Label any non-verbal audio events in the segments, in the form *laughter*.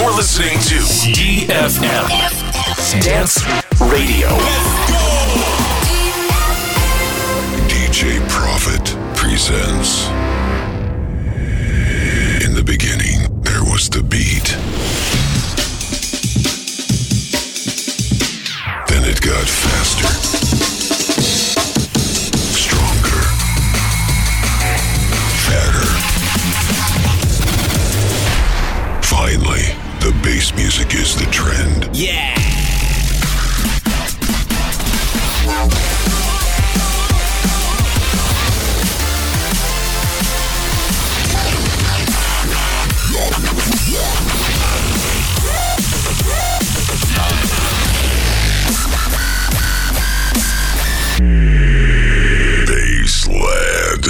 You're listening to DFM Dance Radio. DJ Prophet presents. In the beginning, there was the beat. Music is the trend. Yeah.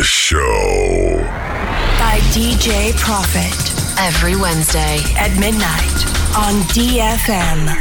Show. by DJ Profit Every Wednesday. at midnight on DFM.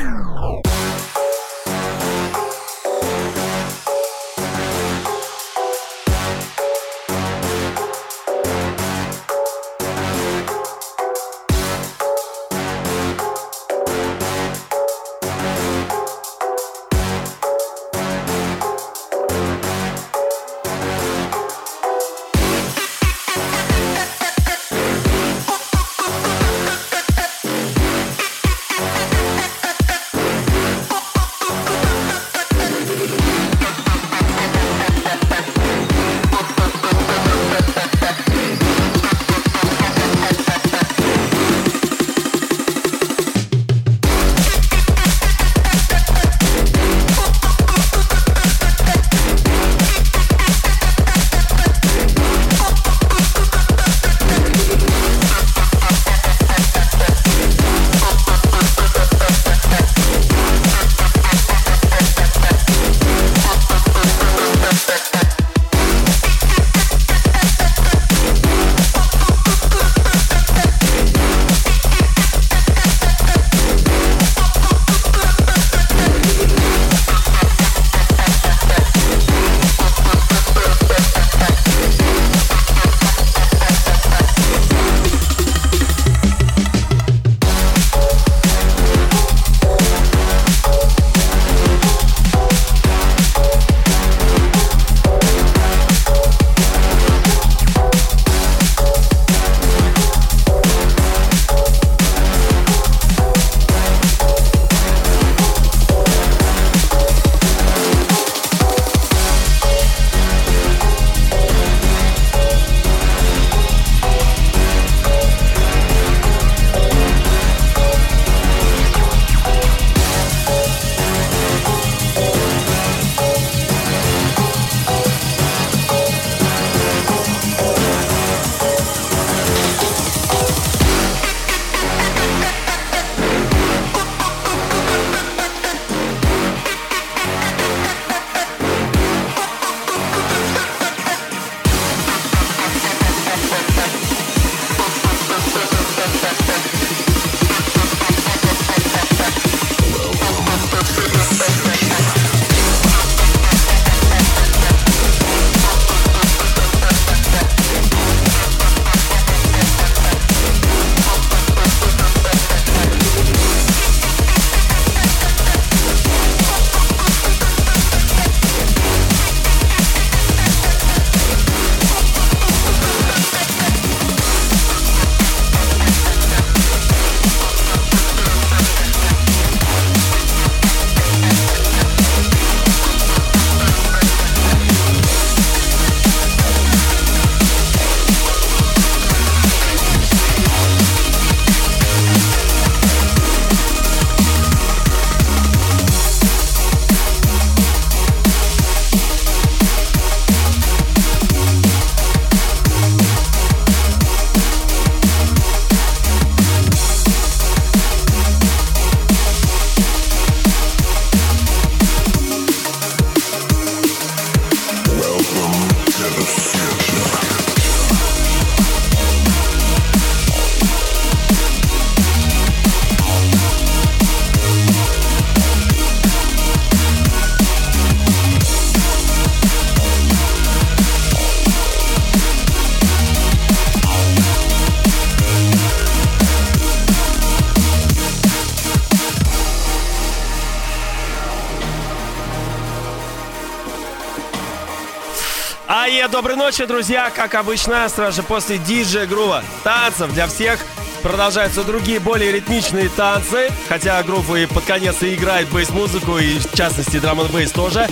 Доброй ночи, друзья! Как обычно, сразу же после диджея грува танцев для всех продолжаются другие более ритмичные танцы, хотя группа и под конец и играет бейс-музыку, и в частности драм бейс тоже.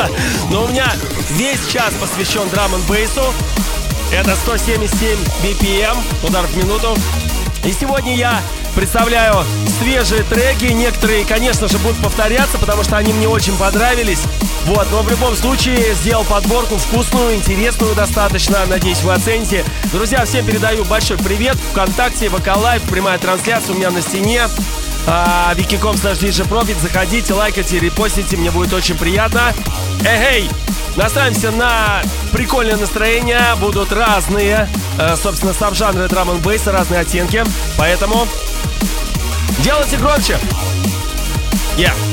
*laughs* Но у меня весь час посвящен драм бейсу. Это 177 BPM, удар в минуту. И сегодня я представляю свежие треки. Некоторые, конечно же, будут повторяться, потому что они мне очень понравились. Вот, но в любом случае сделал подборку вкусную, интересную достаточно. Надеюсь, вы оцените. Друзья, всем передаю большой привет. Вконтакте, Вокалайв, прямая трансляция у меня на стене. А, Викиком slash DJ. Заходите, лайкайте, репостите, мне будет очень приятно. Эй, эй, настраиваемся на прикольное настроение. Будут разные, э, собственно, саб-жанры драм н разные оттенки. Поэтому делайте громче. Yeah.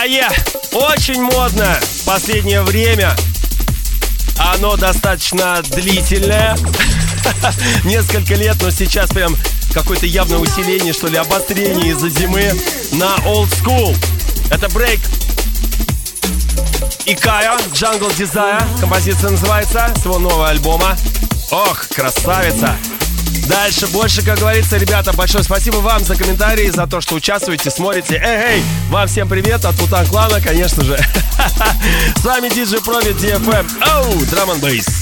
А я очень модно в последнее время. Оно достаточно длительное. *laughs* Несколько лет, но сейчас прям какое-то явное усиление, что ли, обострение из-за зимы на Old School. Это брейк Икая, Jungle Desire. Композиция называется, своего нового альбома. Ох, красавица! Дальше больше, как говорится, ребята, большое спасибо вам за комментарии, за то, что участвуете, смотрите. Эй, эй, вам всем привет от Путан Клана, конечно же. *laughs* С вами DJ Провид DFM. Оу, Drum and Bass.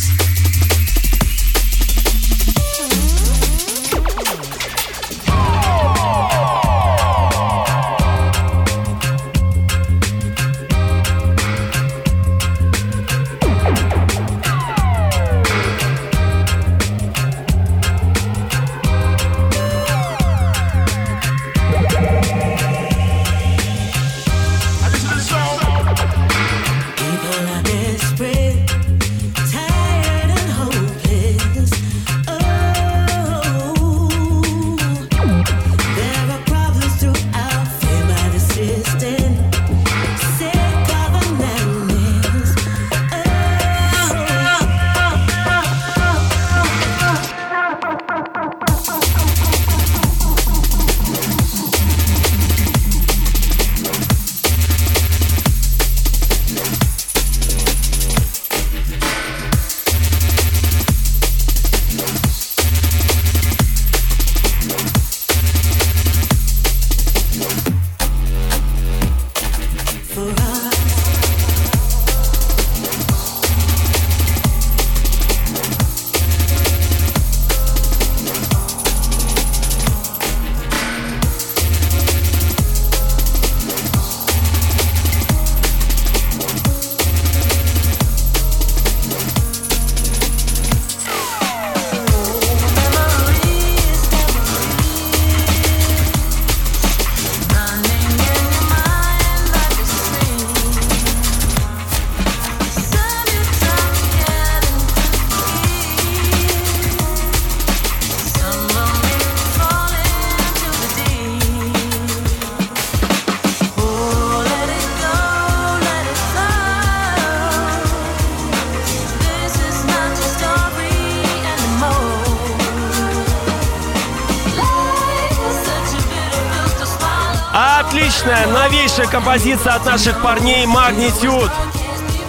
Новейшая композиция от наших парней Magnitude.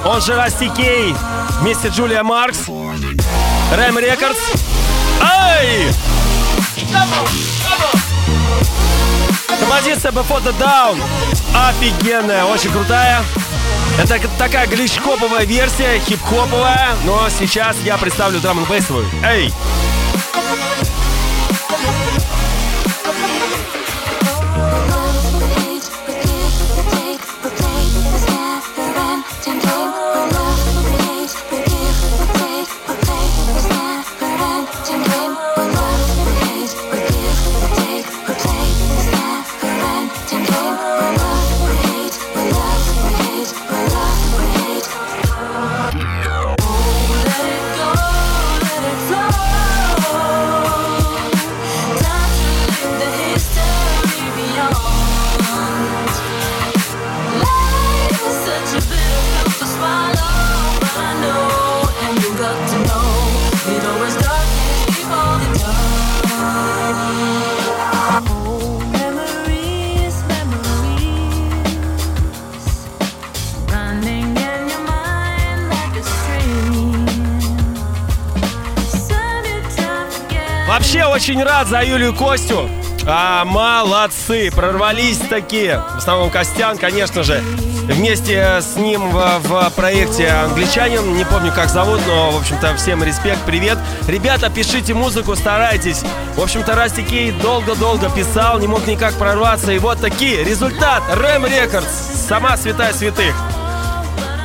Он же Расти Кей. Вместе Джулия Маркс. Рэм Рекордс. Ай! Композиция Before the Down. Офигенная, очень крутая. Это такая гличкоповая версия, хип-хоповая, но сейчас я представлю драм н Эй! Очень рад за Юлию Костю. А, молодцы, прорвались такие. В основном Костян, конечно же. Вместе с ним в, в проекте «Англичанин». Не помню, как зовут, но, в общем-то, всем респект, привет. Ребята, пишите музыку, старайтесь. В общем-то, Rusty K долго-долго писал, не мог никак прорваться. И вот такие. Результат. Ram Records. Сама святая святых.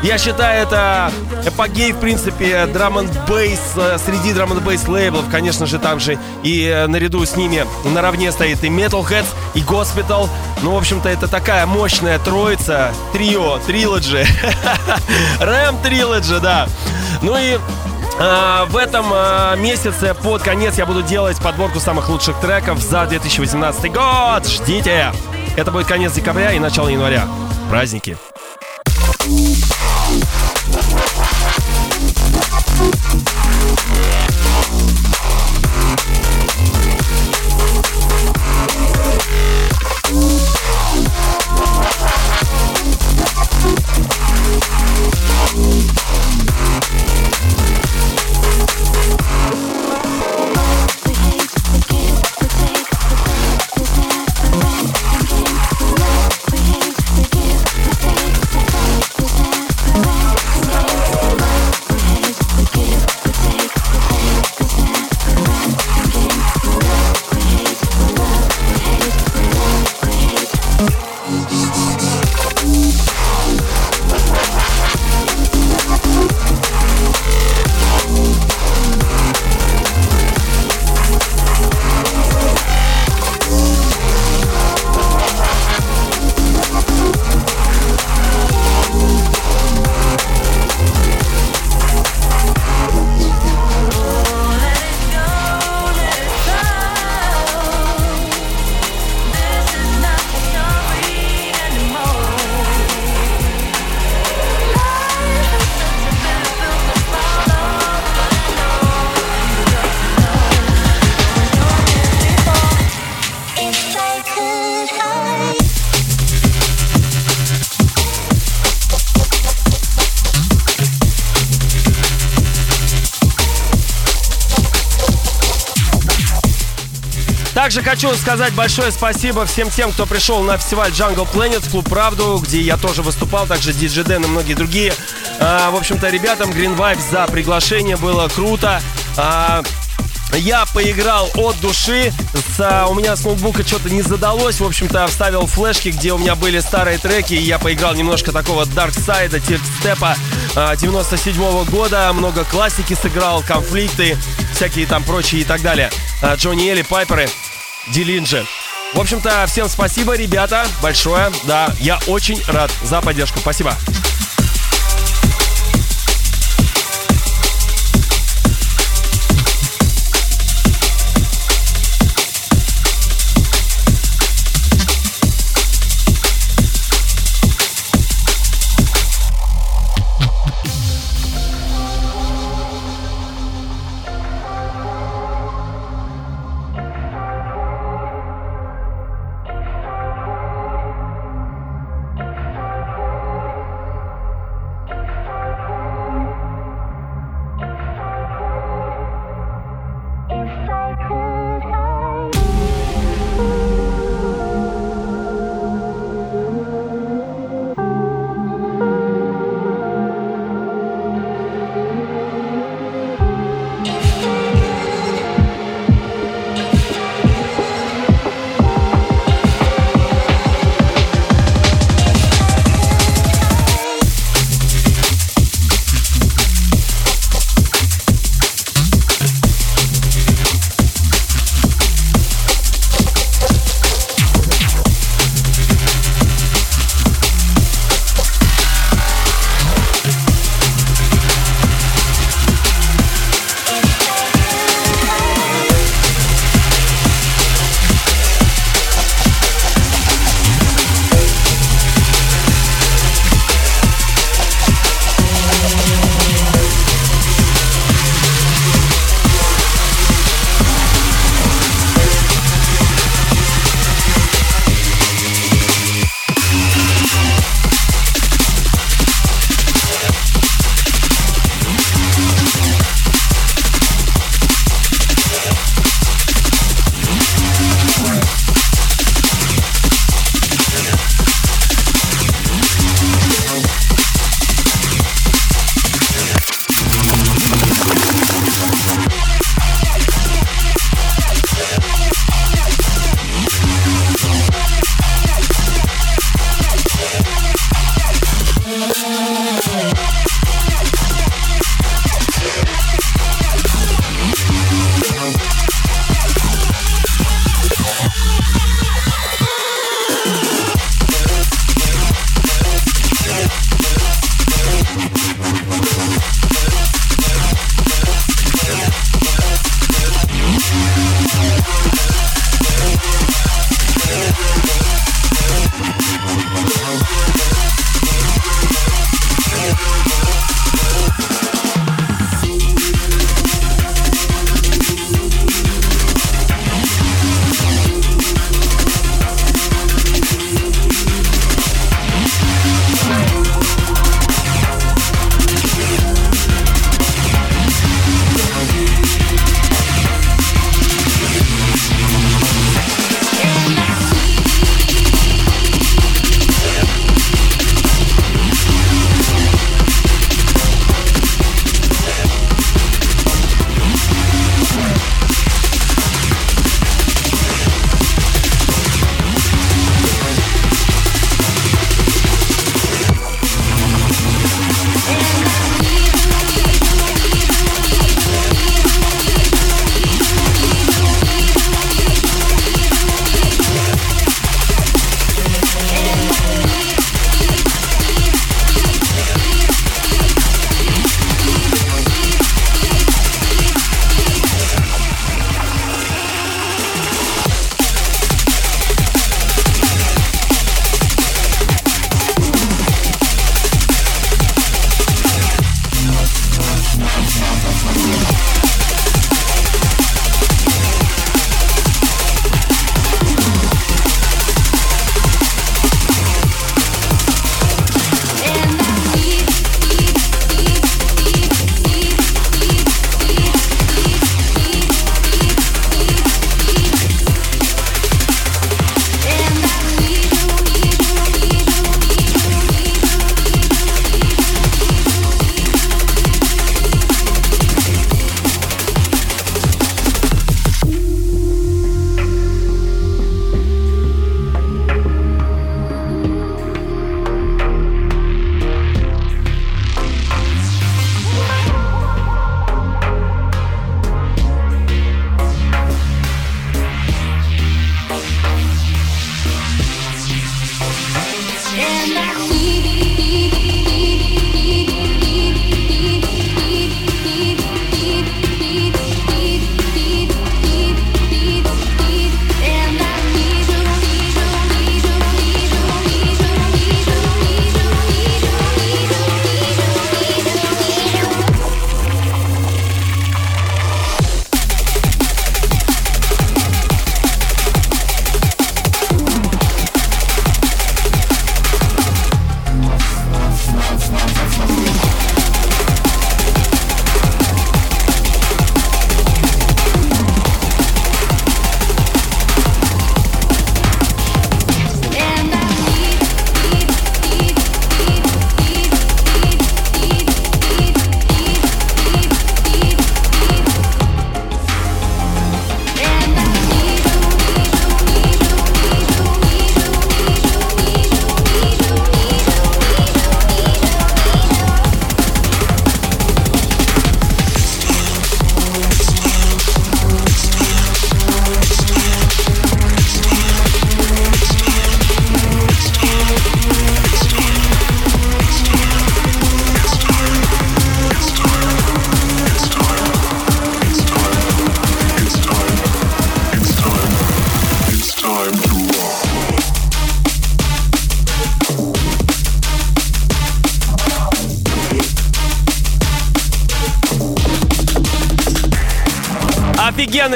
Я считаю, это апогей, в принципе, драм н бейс среди драм н бейс лейблов. Конечно же, там же и э, наряду с ними наравне стоит и Metalheads, и Gospital. Ну, в общем-то, это такая мощная троица, трио, трилоджи. *laughs* Рэм трилоджи, да. Ну и а, в этом а, месяце под конец я буду делать подборку самых лучших треков за 2018 год. Ждите! Это будет конец декабря и начало января. Праздники. Также хочу сказать большое спасибо всем тем, кто пришел на фестиваль Jungle Planet в Клуб Правду, где я тоже выступал, также DJ Дэн и многие другие. А, в общем-то, ребятам Green Vibes за приглашение, было круто. А, я поиграл от души. С, у меня с ноутбука что-то не задалось. В общем-то, вставил флешки, где у меня были старые треки. И я поиграл немножко такого Dark Side, степа а, 97 -го года. Много классики сыграл, конфликты, всякие там прочие и так далее. А, Джонни Элли, Пайперы. Дилинджи. В общем-то, всем спасибо, ребята, большое. Да, я очень рад за поддержку. Спасибо.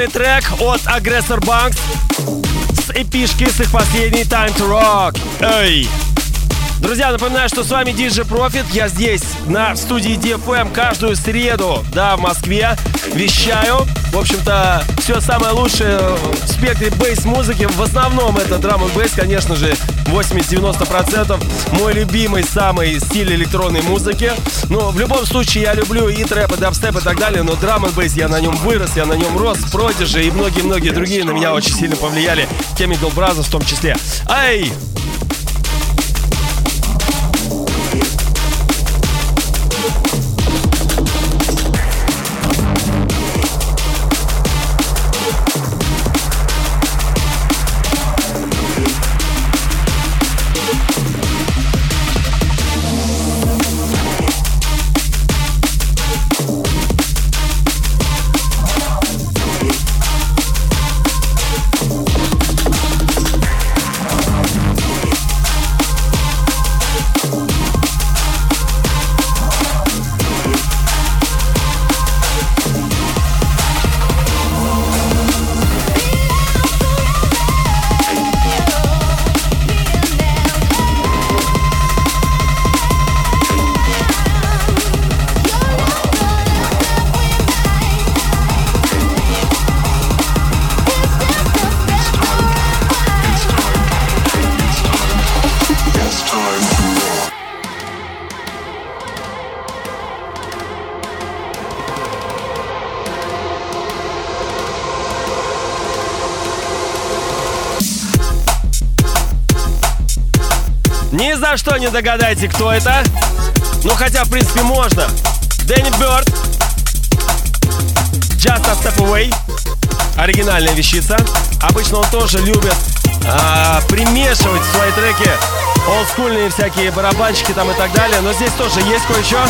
Трек от Aggressor Banks с эпишки с их последней Time to Rock. Эй! Друзья, напоминаю, что с вами DJ Profit. Я здесь, на студии DFM, каждую среду, да, в Москве. Вещаю. В общем-то, все самое лучшее в спектре бейс-музыки. В основном это драм и бейс, конечно же, 80-90%. Мой любимый самый стиль электронной музыки. Но в любом случае я люблю и трэп, и дабстеп и так далее, но драм и бейс я на нем вырос, я на нем рос, Продижи и многие-многие другие на меня очень сильно повлияли. Chemical Brothers в том числе. Ай! Не догадайте, кто это. Ну, хотя, в принципе, можно. Дэнни Бёрд. Just a Step Away. Оригинальная вещица. Обычно он тоже любит а, примешивать в свои треки олдскульные всякие барабанчики там и так далее. Но здесь тоже есть кое-что.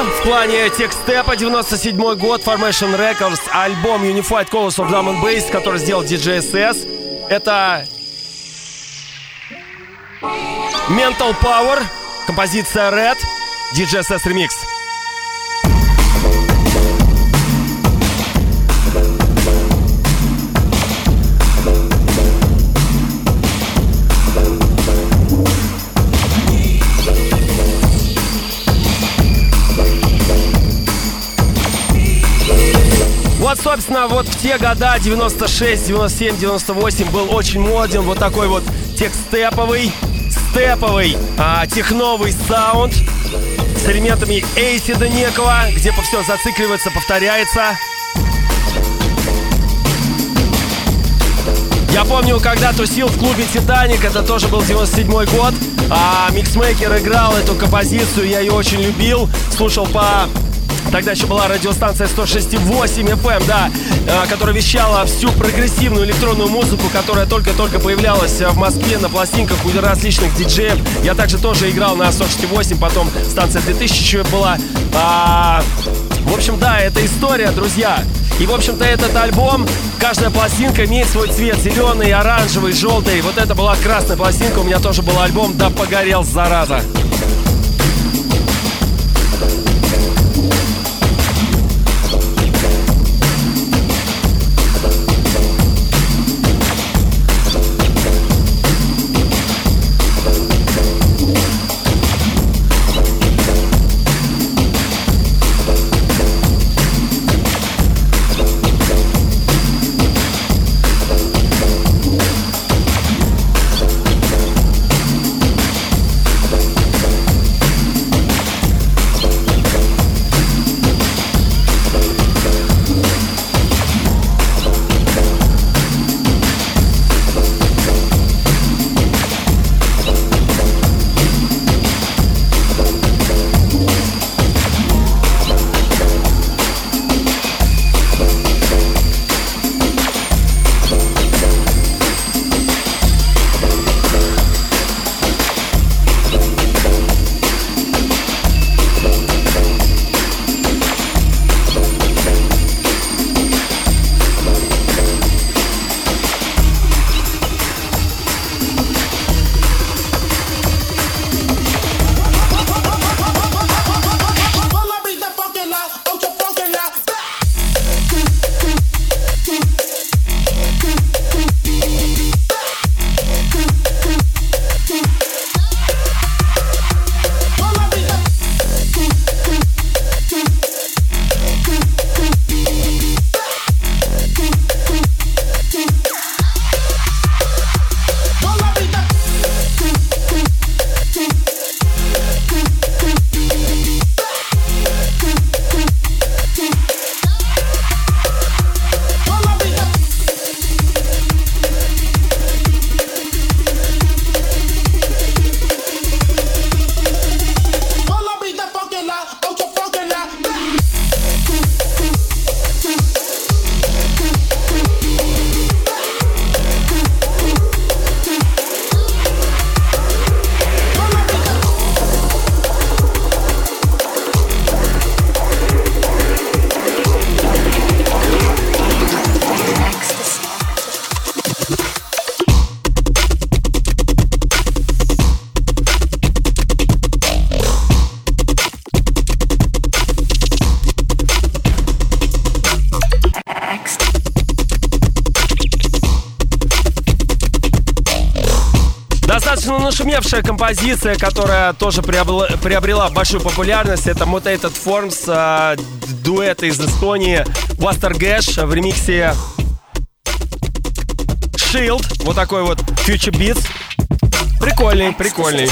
Олдскула в плане текстепа, 97 год, Formation Records, альбом Unified Colors of Drum and Bass, который сделал DJSS. Это Mental Power, композиция Red, DJSS Remix. Собственно, вот в те года, 96, 97, 98, был очень моден вот такой вот техстеповый, степовый, а, техновый саунд с элементами эйсида некого, где все зацикливается, повторяется. Я помню, когда тусил в клубе «Титаник», это тоже был 97 год, а Миксмейкер играл эту композицию, я ее очень любил, слушал по Тогда еще была радиостанция 106.8 FM, да, э, которая вещала всю прогрессивную электронную музыку, которая только-только появлялась в Москве на пластинках у различных диджеев. Я также тоже играл на 106.8, потом станция 2000 еще была. А, в общем, да, это история, друзья. И, в общем-то, этот альбом, каждая пластинка имеет свой цвет. Зеленый, оранжевый, желтый. Вот это была красная пластинка, у меня тоже был альбом «Да погорел, зараза». Композиция, которая тоже приобрела, большую популярность, это Mutated Forms, э, дуэт из Эстонии Buster Gash в ремиксе Shield, вот такой вот Future Beats. Прикольный, прикольный.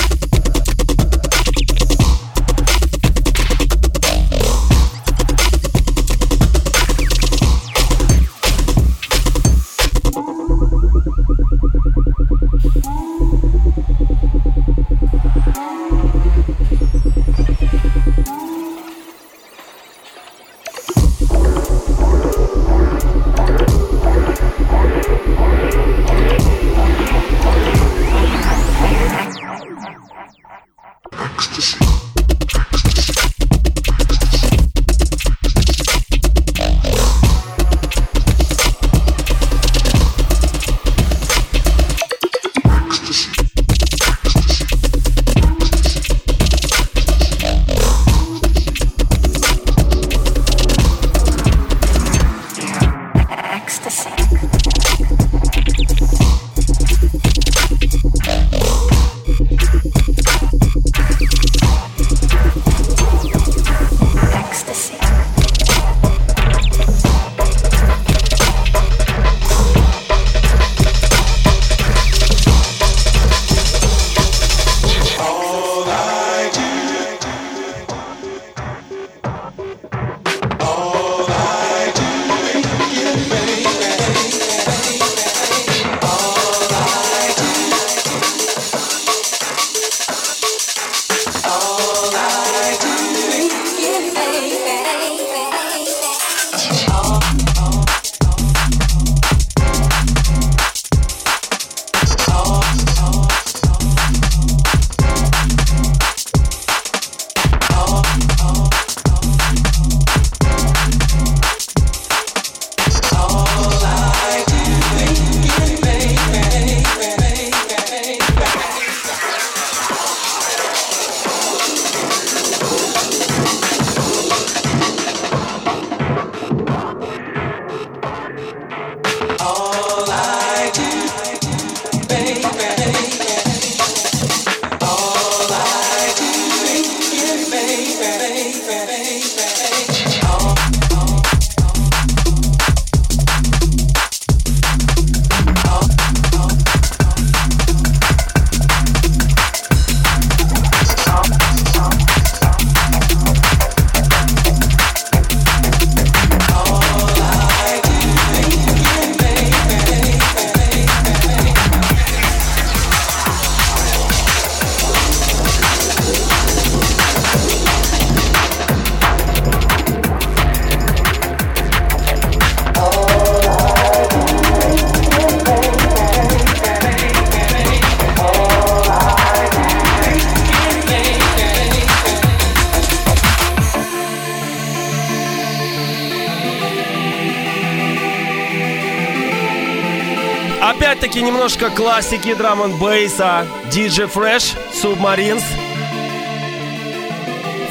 Классики драм н бейса. DJ Fresh, Submarines,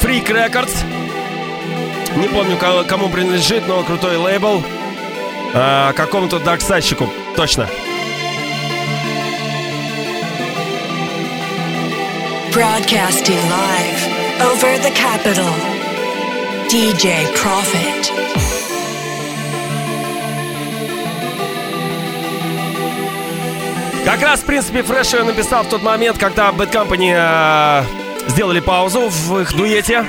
Freak Records. Не помню, кому принадлежит, но крутой лейбл. А, какому-то даксайщику, точно. Broadcasting live over the capital. DJ Profit. Как раз, в принципе, фреш ее написал в тот момент, когда Bad Company э, сделали паузу в их дуэте.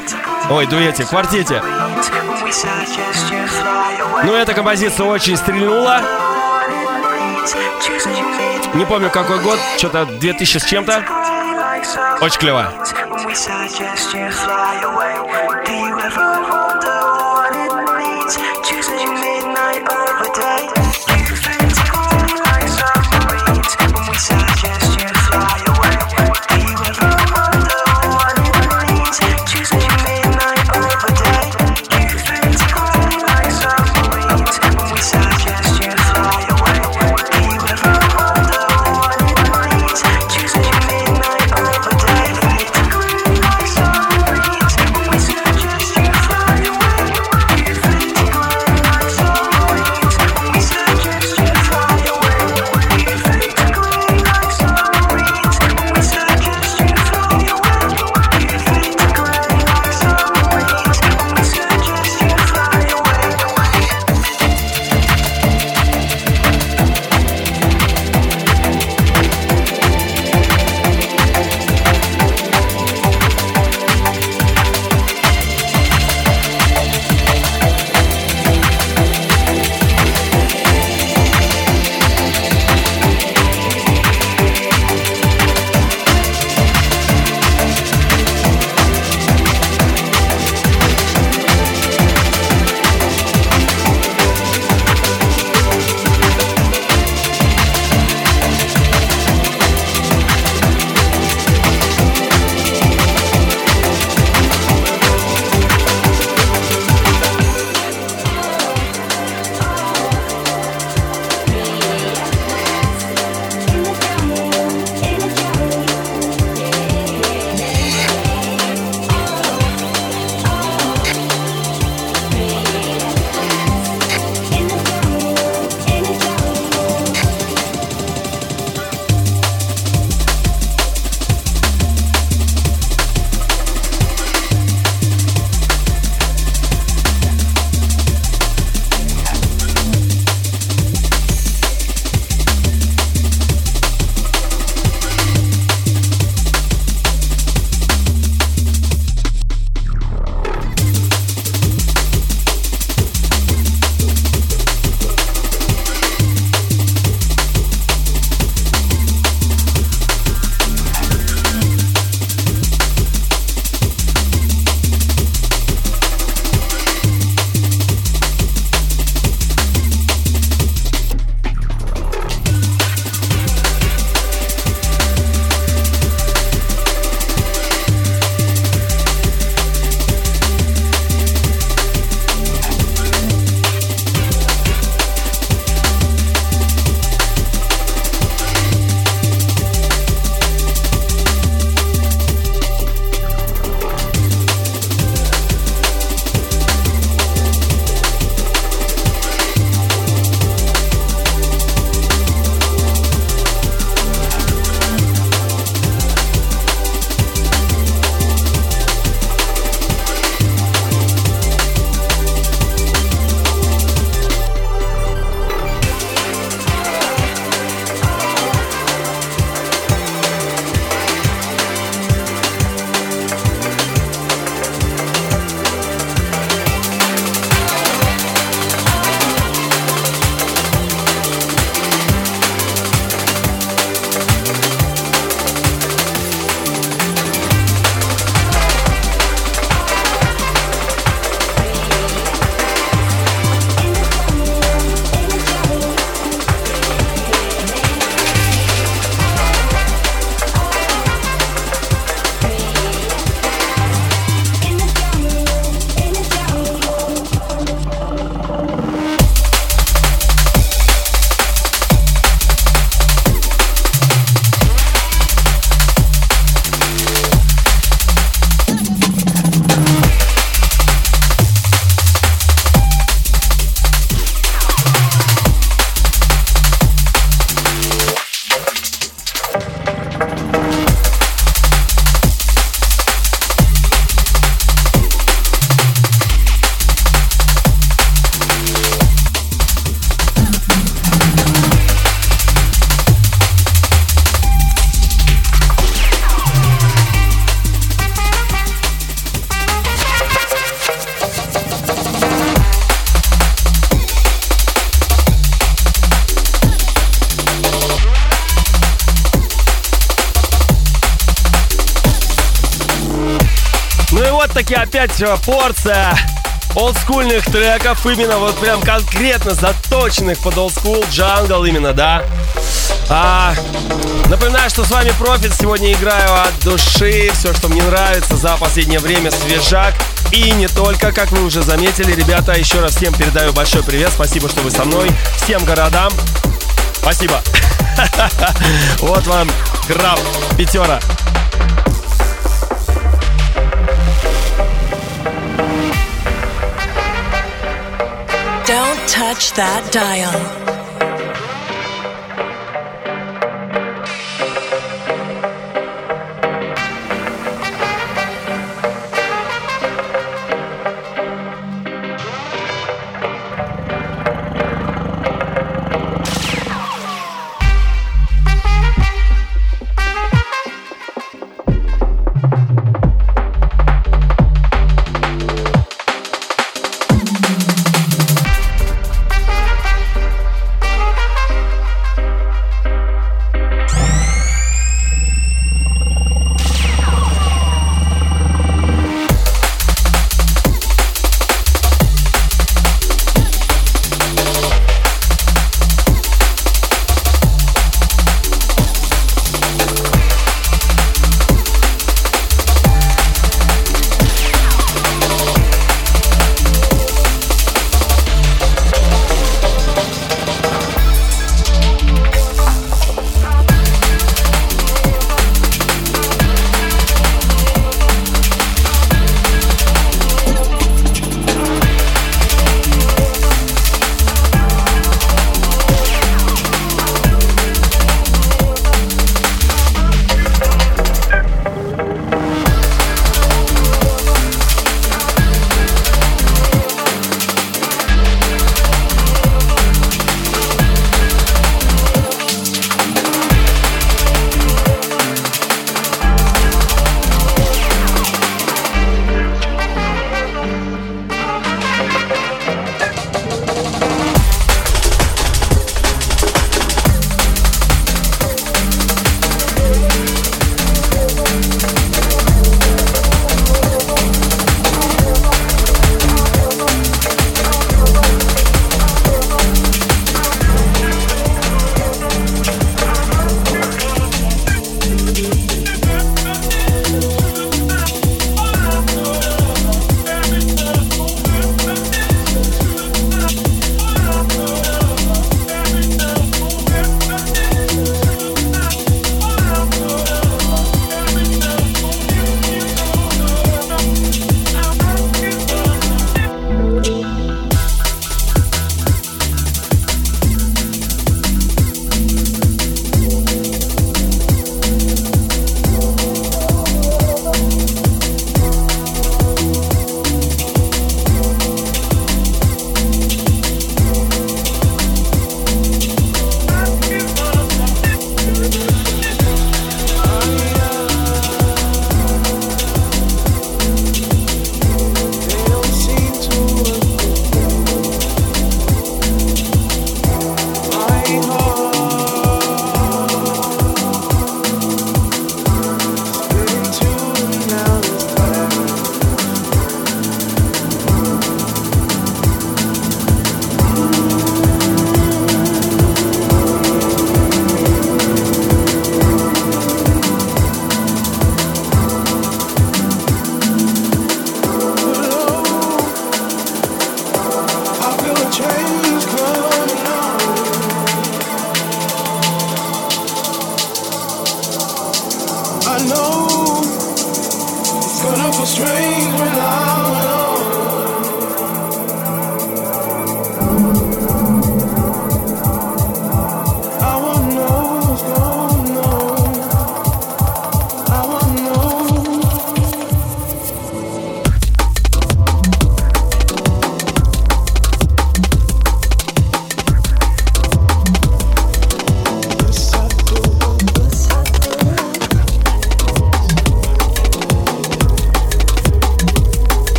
Ой, дуэте, квартете. Но эта композиция очень стрельнула. Не помню, какой год, что-то 2000 с чем-то. Очень клево. Choose опять э, порция олдскульных треков, именно вот прям конкретно заточенных под олдскул, джангл именно, да. А, напоминаю, что с вами Профит. Сегодня играю от души. Все, что мне нравится за последнее время, свежак. И не только, как вы уже заметили, ребята, еще раз всем передаю большой привет. Спасибо, что вы со мной. Всем городам. Спасибо. *laughs* Вот вам краб пятера. Don't touch that dial.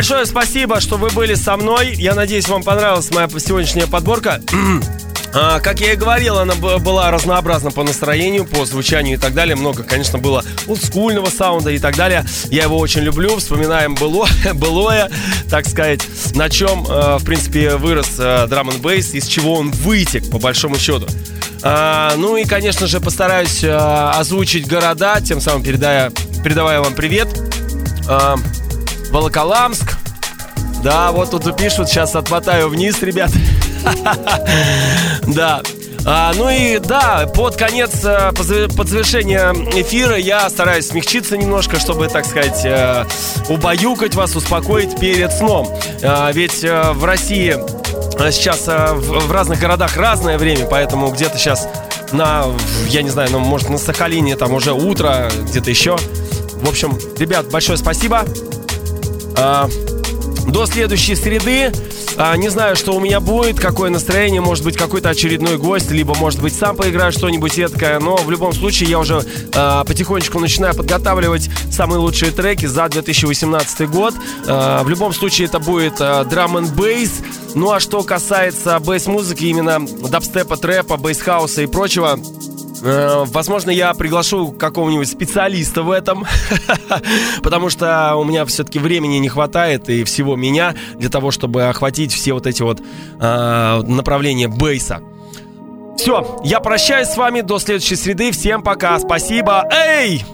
Большое спасибо, что вы были со мной. Я надеюсь, вам понравилась моя сегодняшняя подборка. *clears throat* А, как я и говорил, она была разнообразна по настроению, по звучанию и так далее. Много, конечно, было олдскульного саунда и так далее. Я его очень люблю. Вспоминаем было, *laughs* былое, так сказать, на чем, э, в принципе, вырос драм н бейс, из чего он вытек, по большому счету. А, ну и, конечно же, постараюсь а, озвучить города, тем самым передая, передавая вам привет. Волоколамск. Да, вот тут пишут, сейчас отмотаю вниз, ребят. *laughs* Да. А, ну и да, под конец, э, под завершение эфира я стараюсь смягчиться немножко, чтобы, так сказать, э, убаюкать вас, успокоить перед сном. А, ведь в России сейчас в разных городах разное время, поэтому где-то сейчас на, я не знаю, ну, может, на Сахалине там уже утро, где-то еще. В общем, ребят, большое спасибо. А, до следующей среды. А, не знаю, что у меня будет, какое настроение, может быть, какой-то очередной гость, либо, может быть, сам поиграю что-нибудь эткое, но в любом случае я уже а, потихонечку начинаю подготавливать самые лучшие треки за 2018 год. А, в любом случае это будет а, драм н бейс. Ну а что касается бейс-музыки, именно дабстепа, трэпа, бейс-хауса и прочего, возможно, я приглашу какого-нибудь специалиста в этом, *laughs* потому что у меня все-таки времени не хватает и всего меня для того, чтобы охватить все вот эти вот э, направления бейса. Все, я прощаюсь с вами до следующей среды. Всем пока, спасибо. Эй!